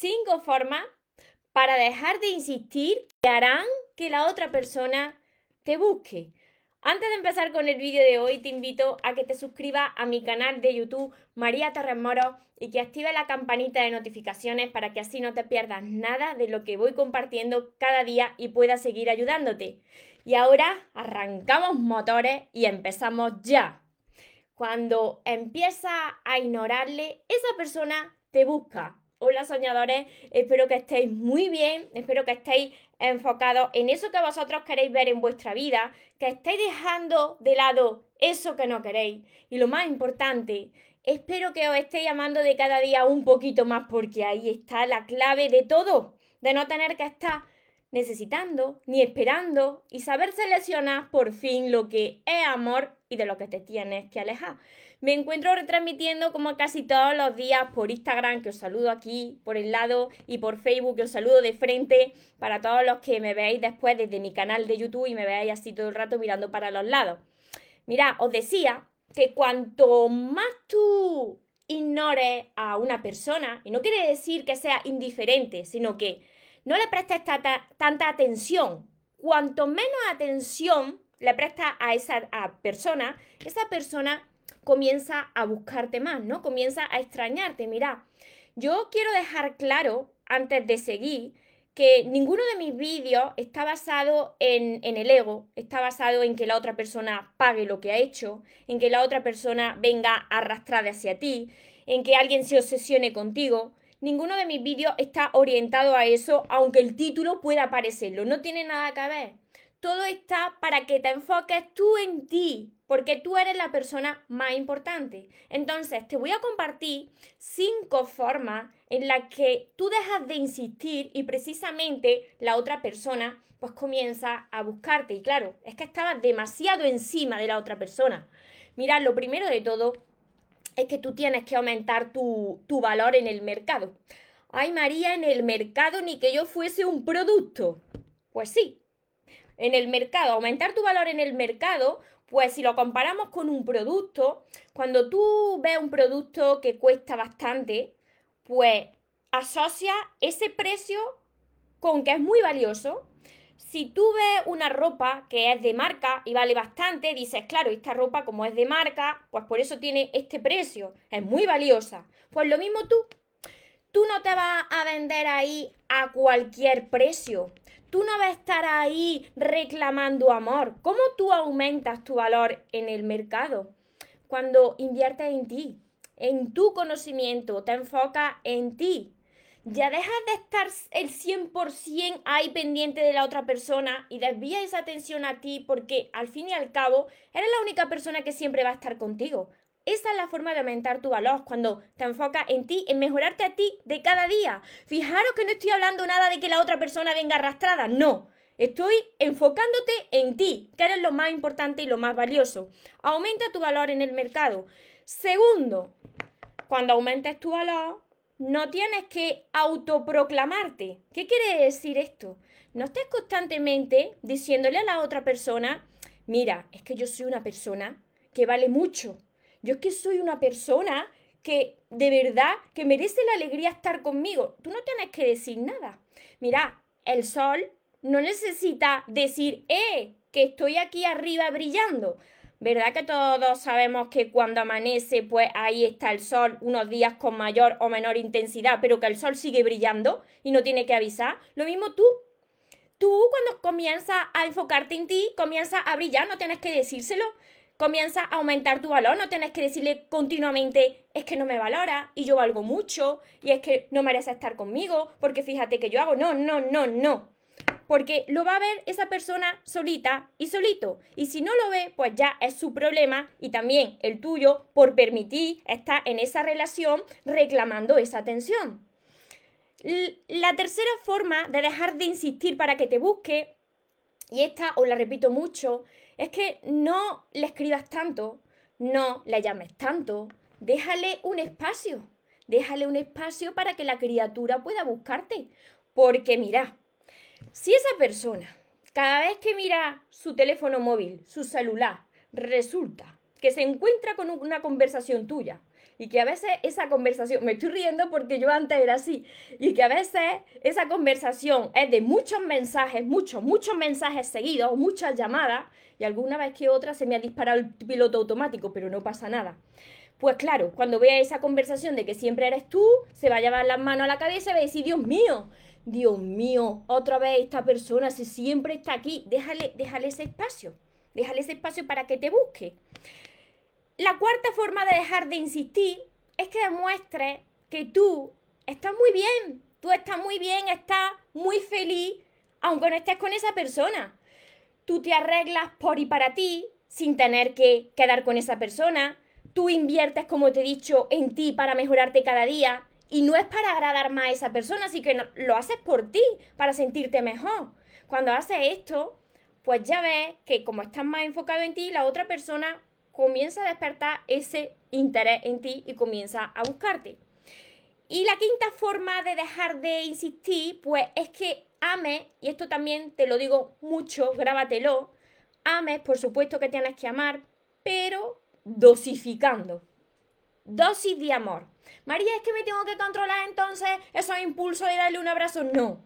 cinco formas para dejar de insistir que harán que la otra persona te busque. Antes de empezar con el vídeo de hoy, te invito a que te suscribas a mi canal de YouTube María Torres Moro y que active la campanita de notificaciones para que así no te pierdas nada de lo que voy compartiendo cada día y pueda seguir ayudándote. Y ahora arrancamos motores y empezamos ya. Cuando empieza a ignorarle, esa persona te busca Hola soñadores, espero que estéis muy bien, espero que estéis enfocados en eso que vosotros queréis ver en vuestra vida, que estéis dejando de lado eso que no queréis. Y lo más importante, espero que os estéis amando de cada día un poquito más porque ahí está la clave de todo, de no tener que estar necesitando ni esperando y saber seleccionar por fin lo que es amor y de lo que te tienes que alejar. Me encuentro retransmitiendo como casi todos los días por Instagram, que os saludo aquí por el lado, y por Facebook, que os saludo de frente, para todos los que me veáis después desde mi canal de YouTube y me veáis así todo el rato mirando para los lados. Mira, os decía que cuanto más tú ignores a una persona, y no quiere decir que sea indiferente, sino que no le prestes tanta atención, cuanto menos atención le prestas a esa persona, esa persona comienza a buscarte más, ¿no? Comienza a extrañarte. Mira, yo quiero dejar claro, antes de seguir, que ninguno de mis vídeos está basado en, en, el ego, está basado en que la otra persona pague lo que ha hecho, en que la otra persona venga arrastrada hacia ti, en que alguien se obsesione contigo. Ninguno de mis vídeos está orientado a eso, aunque el título pueda parecerlo. No tiene nada que ver. Todo está para que te enfoques tú en ti, porque tú eres la persona más importante. Entonces, te voy a compartir cinco formas en las que tú dejas de insistir y precisamente la otra persona pues comienza a buscarte. Y claro, es que estabas demasiado encima de la otra persona. Mira, lo primero de todo es que tú tienes que aumentar tu, tu valor en el mercado. Ay, María, en el mercado ni que yo fuese un producto. Pues sí, en el mercado, aumentar tu valor en el mercado pues si lo comparamos con un producto, cuando tú ves un producto que cuesta bastante, pues asocia ese precio con que es muy valioso. Si tú ves una ropa que es de marca y vale bastante, dices, claro, esta ropa como es de marca, pues por eso tiene este precio, es muy valiosa. Pues lo mismo tú, tú no te vas a vender ahí a cualquier precio. Tú no vas a estar ahí reclamando amor. ¿Cómo tú aumentas tu valor en el mercado? Cuando inviertes en ti, en tu conocimiento, te enfocas en ti. Ya dejas de estar el 100% ahí pendiente de la otra persona y desvías esa atención a ti porque al fin y al cabo eres la única persona que siempre va a estar contigo. Esa es la forma de aumentar tu valor, cuando te enfocas en ti, en mejorarte a ti de cada día. Fijaros que no estoy hablando nada de que la otra persona venga arrastrada, no. Estoy enfocándote en ti, que eres lo más importante y lo más valioso. Aumenta tu valor en el mercado. Segundo, cuando aumentes tu valor, no tienes que autoproclamarte. ¿Qué quiere decir esto? No estés constantemente diciéndole a la otra persona, mira, es que yo soy una persona que vale mucho, yo es que soy una persona que de verdad que merece la alegría estar conmigo. Tú no tienes que decir nada. Mira, el sol no necesita decir, eh, que estoy aquí arriba brillando. ¿Verdad que todos sabemos que cuando amanece, pues ahí está el sol unos días con mayor o menor intensidad, pero que el sol sigue brillando y no tiene que avisar? Lo mismo tú. Tú cuando comienzas a enfocarte en ti, comienzas a brillar, no tienes que decírselo comienza a aumentar tu valor. No tienes que decirle continuamente, es que no me valora y yo valgo mucho y es que no merece estar conmigo porque fíjate que yo hago. No, no, no, no. Porque lo va a ver esa persona solita y solito. Y si no lo ve, pues ya es su problema y también el tuyo por permitir estar en esa relación reclamando esa atención. La tercera forma de dejar de insistir para que te busque, y esta os la repito mucho, es que no le escribas tanto, no le llames tanto, déjale un espacio, déjale un espacio para que la criatura pueda buscarte. Porque mira, si esa persona cada vez que mira su teléfono móvil, su celular, resulta que se encuentra con una conversación tuya y que a veces esa conversación, me estoy riendo porque yo antes era así, y que a veces esa conversación es de muchos mensajes, muchos, muchos mensajes seguidos, muchas llamadas, y alguna vez que otra se me ha disparado el piloto automático, pero no pasa nada. Pues claro, cuando vea esa conversación de que siempre eres tú, se va a llevar las manos a la cabeza y va a decir, Dios mío, Dios mío, otra vez esta persona, si siempre está aquí, déjale, déjale ese espacio, déjale ese espacio para que te busque. La cuarta forma de dejar de insistir es que demuestres que tú estás muy bien, tú estás muy bien, estás muy feliz, aunque no estés con esa persona. Tú te arreglas por y para ti, sin tener que quedar con esa persona. Tú inviertes, como te he dicho, en ti para mejorarte cada día. Y no es para agradar más a esa persona, sino que lo haces por ti, para sentirte mejor. Cuando haces esto, pues ya ves que como estás más enfocado en ti, la otra persona comienza a despertar ese interés en ti y comienza a buscarte. Y la quinta forma de dejar de insistir, pues es que ames, y esto también te lo digo mucho, grábatelo, ames, por supuesto que tienes que amar, pero dosificando. Dosis de amor. María, es que me tengo que controlar entonces esos impulsos de darle un abrazo. No.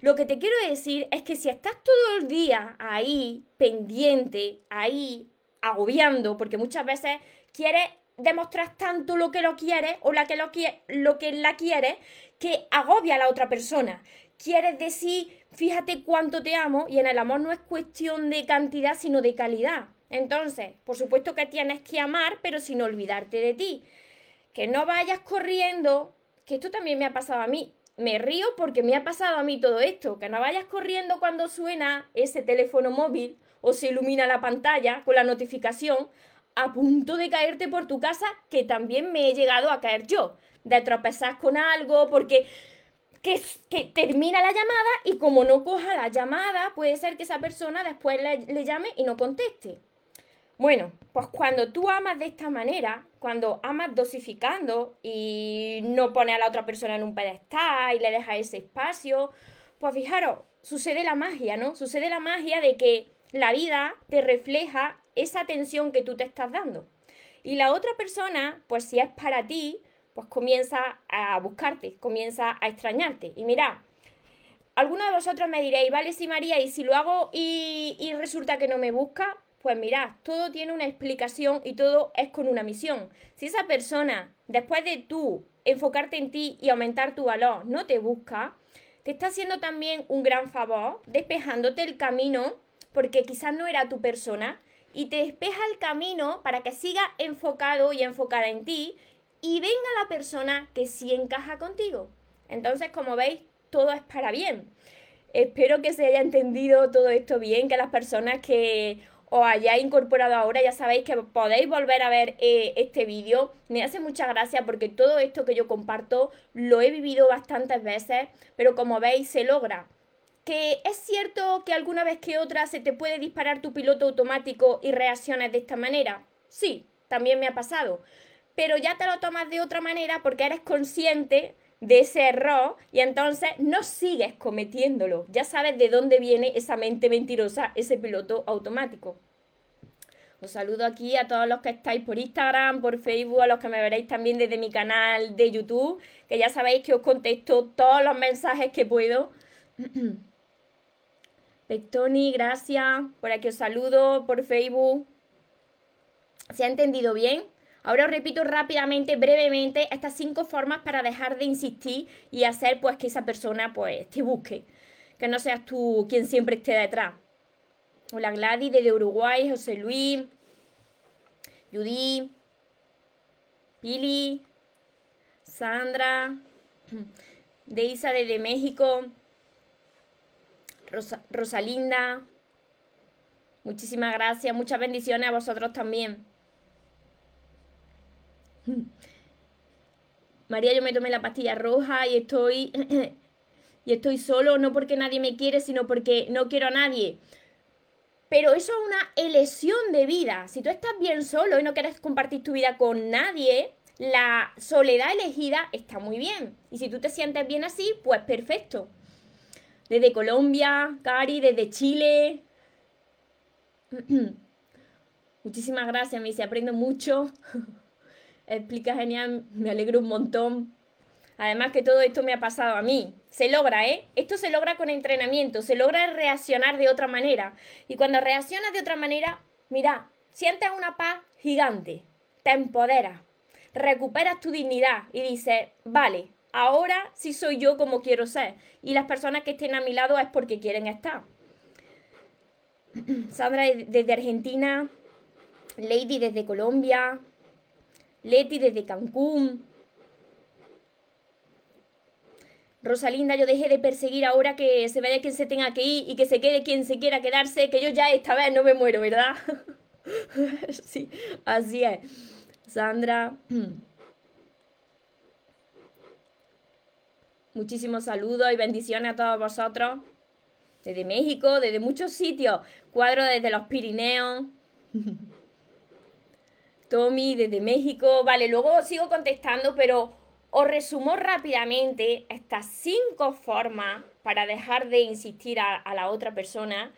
Lo que te quiero decir es que si estás todo el día ahí, pendiente, ahí, agobiando, porque muchas veces quieres demostrar tanto lo que lo quiere o la que lo, lo que la quiere que agobia a la otra persona. Quieres decir, fíjate cuánto te amo y en el amor no es cuestión de cantidad, sino de calidad. Entonces, por supuesto que tienes que amar, pero sin olvidarte de ti. Que no vayas corriendo, que esto también me ha pasado a mí. Me río porque me ha pasado a mí todo esto. Que no vayas corriendo cuando suena ese teléfono móvil o se ilumina la pantalla con la notificación a punto de caerte por tu casa, que también me he llegado a caer yo, de tropezar con algo, porque que, termina la llamada y como no coja la llamada, puede ser que esa persona después le, llame y no conteste. Bueno, pues cuando tú amas de esta manera, cuando amas dosificando y no pones a la otra persona en un pedestal y le dejas ese espacio, pues fijaros, sucede la magia, ¿no? Sucede la magia de que la vida te refleja esa atención que tú te estás dando. Y la otra persona, pues si es para ti, pues comienza a buscarte, comienza a extrañarte. Y mira, algunos de vosotros me diréis, vale, sí, María, y si lo hago y, y resulta que no me busca, pues mirad, todo tiene una explicación y todo es con una misión. Si esa persona, después de tú enfocarte en ti y aumentar tu valor, no te busca, te está haciendo también un gran favor, despejándote el camino porque quizás no era tu persona y te despeja el camino para que siga enfocado y enfocada en ti y venga la persona que sí encaja contigo. Entonces, como veis, todo es para bien. Espero que se haya entendido todo esto bien, que las personas que os hayáis incorporado ahora ya sabéis que podéis volver a ver eh, este vídeo. Me hace mucha gracia porque todo esto que yo comparto lo he vivido bastantes veces, pero como veis se logra que es cierto que alguna vez que otra se te puede disparar tu piloto automático y reacciones de esta manera. Sí, también me ha pasado. Pero ya te lo tomas de otra manera porque eres consciente de ese error y entonces no sigues cometiéndolo. Ya sabes de dónde viene esa mente mentirosa, ese piloto automático. Os saludo aquí a todos los que estáis por Instagram, por Facebook, a los que me veréis también desde mi canal de YouTube, que ya sabéis que os contesto todos los mensajes que puedo. Pectoni, gracias. Por aquí os saludo por Facebook. ¿Se ha entendido bien? Ahora os repito rápidamente, brevemente, estas cinco formas para dejar de insistir y hacer pues que esa persona pues te busque. Que no seas tú quien siempre esté detrás. Hola Gladys desde Uruguay, José Luis, Judy, Pili, Sandra, Deisa desde México. Rosalinda, muchísimas gracias, muchas bendiciones a vosotros también. María, yo me tomé la pastilla roja y estoy y estoy solo no porque nadie me quiere, sino porque no quiero a nadie. Pero eso es una elección de vida. Si tú estás bien solo y no quieres compartir tu vida con nadie, la soledad elegida está muy bien. Y si tú te sientes bien así, pues perfecto desde Colombia, Cari, desde Chile. Muchísimas gracias, me dice, aprendo mucho. Explica genial, me alegro un montón. Además que todo esto me ha pasado a mí. Se logra, ¿eh? Esto se logra con entrenamiento, se logra reaccionar de otra manera. Y cuando reaccionas de otra manera, mira, sientes una paz gigante, te empoderas, recuperas tu dignidad y dices, vale, ahora sí soy yo como quiero ser. Y las personas que estén a mi lado es porque quieren estar. Sandra desde Argentina, Lady desde Colombia, Leti desde Cancún. Rosalinda, yo dejé de perseguir ahora que se vaya quien se tenga que ir y que se quede quien se quiera quedarse, que yo ya esta vez no me muero, ¿verdad? sí, así es. Sandra. Muchísimos saludos y bendiciones a todos vosotros. Desde México, desde muchos sitios. Cuadro desde los Pirineos. Tommy desde México. Vale, luego sigo contestando, pero os resumo rápidamente estas cinco formas para dejar de insistir a, la otra persona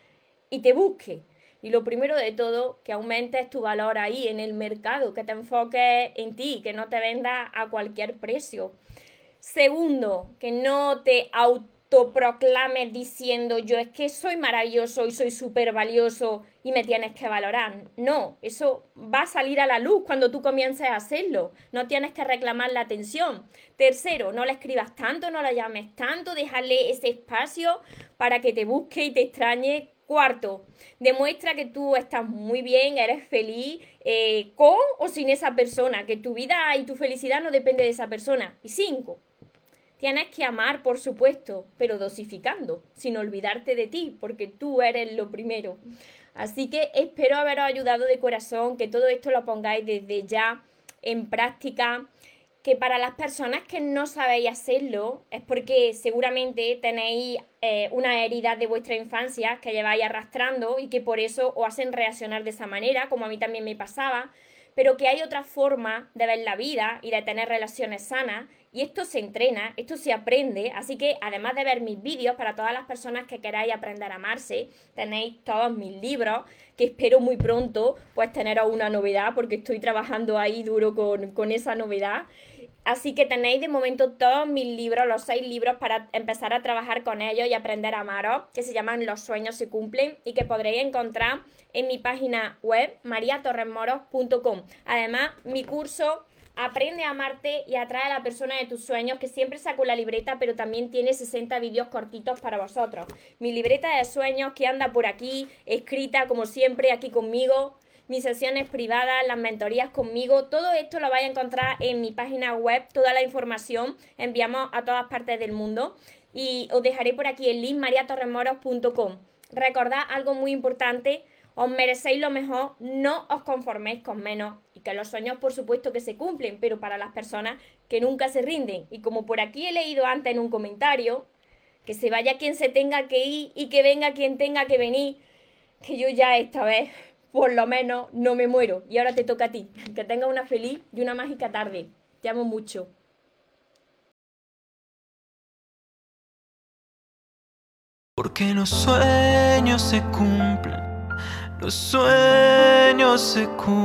y te busque. Y lo primero de todo, que aumentes tu valor ahí en el mercado, que te enfoques en ti, que no te vendas a cualquier precio. Segundo, que no te auto proclames diciendo yo es que soy maravilloso y soy súper valioso y me tienes que valorar. No, eso va a salir a la luz cuando tú comiences a hacerlo. No tienes que reclamar la atención. Tercero, no le escribas tanto, no la llames tanto, déjale ese espacio para que te busque y te extrañe. Cuarto, demuestra que tú estás muy bien, eres feliz eh, con o sin esa persona, que tu vida y tu felicidad no depende de esa persona. Y cinco, Tienes que amar, por supuesto, pero dosificando, sin olvidarte de ti, porque tú eres lo primero. Así que espero haberos ayudado de corazón, que todo esto lo pongáis desde ya en práctica, que para las personas que no sabéis hacerlo es porque seguramente tenéis eh, una herida de vuestra infancia que lleváis arrastrando y que por eso os hacen reaccionar de esa manera, como a mí también me pasaba, pero que hay otra forma de ver la vida y de tener relaciones sanas y esto se entrena, esto se aprende, así que además de ver mis vídeos, para todas las personas que queráis aprender a amarse, tenéis todos mis libros, que espero muy pronto pues tener una novedad, porque estoy trabajando ahí duro con, con esa novedad. Así que tenéis de momento todos mis libros, los seis libros, para empezar a trabajar con ellos y aprender a amaros, que se llaman Los sueños se cumplen y que podréis encontrar en mi página web mariatorresmoros.com. Además, mi curso Aprende a amarte y atrae a la persona de tus sueños, que siempre saco la libreta, pero también tiene 60 vídeos cortitos para vosotros. Mi libreta de sueños que anda por aquí, escrita como siempre aquí conmigo, mis sesiones privadas, las mentorías conmigo, todo esto lo vais a encontrar en mi página web, toda la información enviamos a todas partes del mundo y os dejaré por aquí el link mariatorremoros.com. Recordad algo muy importante, os merecéis lo mejor, no os conforméis con menos y que los sueños por supuesto que se cumplen, pero para las personas que nunca se rinden. Y como por aquí he leído antes en un comentario, que se vaya quien se tenga que ir y que venga quien tenga que venir, que yo ya esta vez por lo menos no me muero. Y ahora te toca a ti. Que tengas una feliz y una mágica tarde. Te amo mucho. Porque los sueños se cumplen los sueños se cumplen.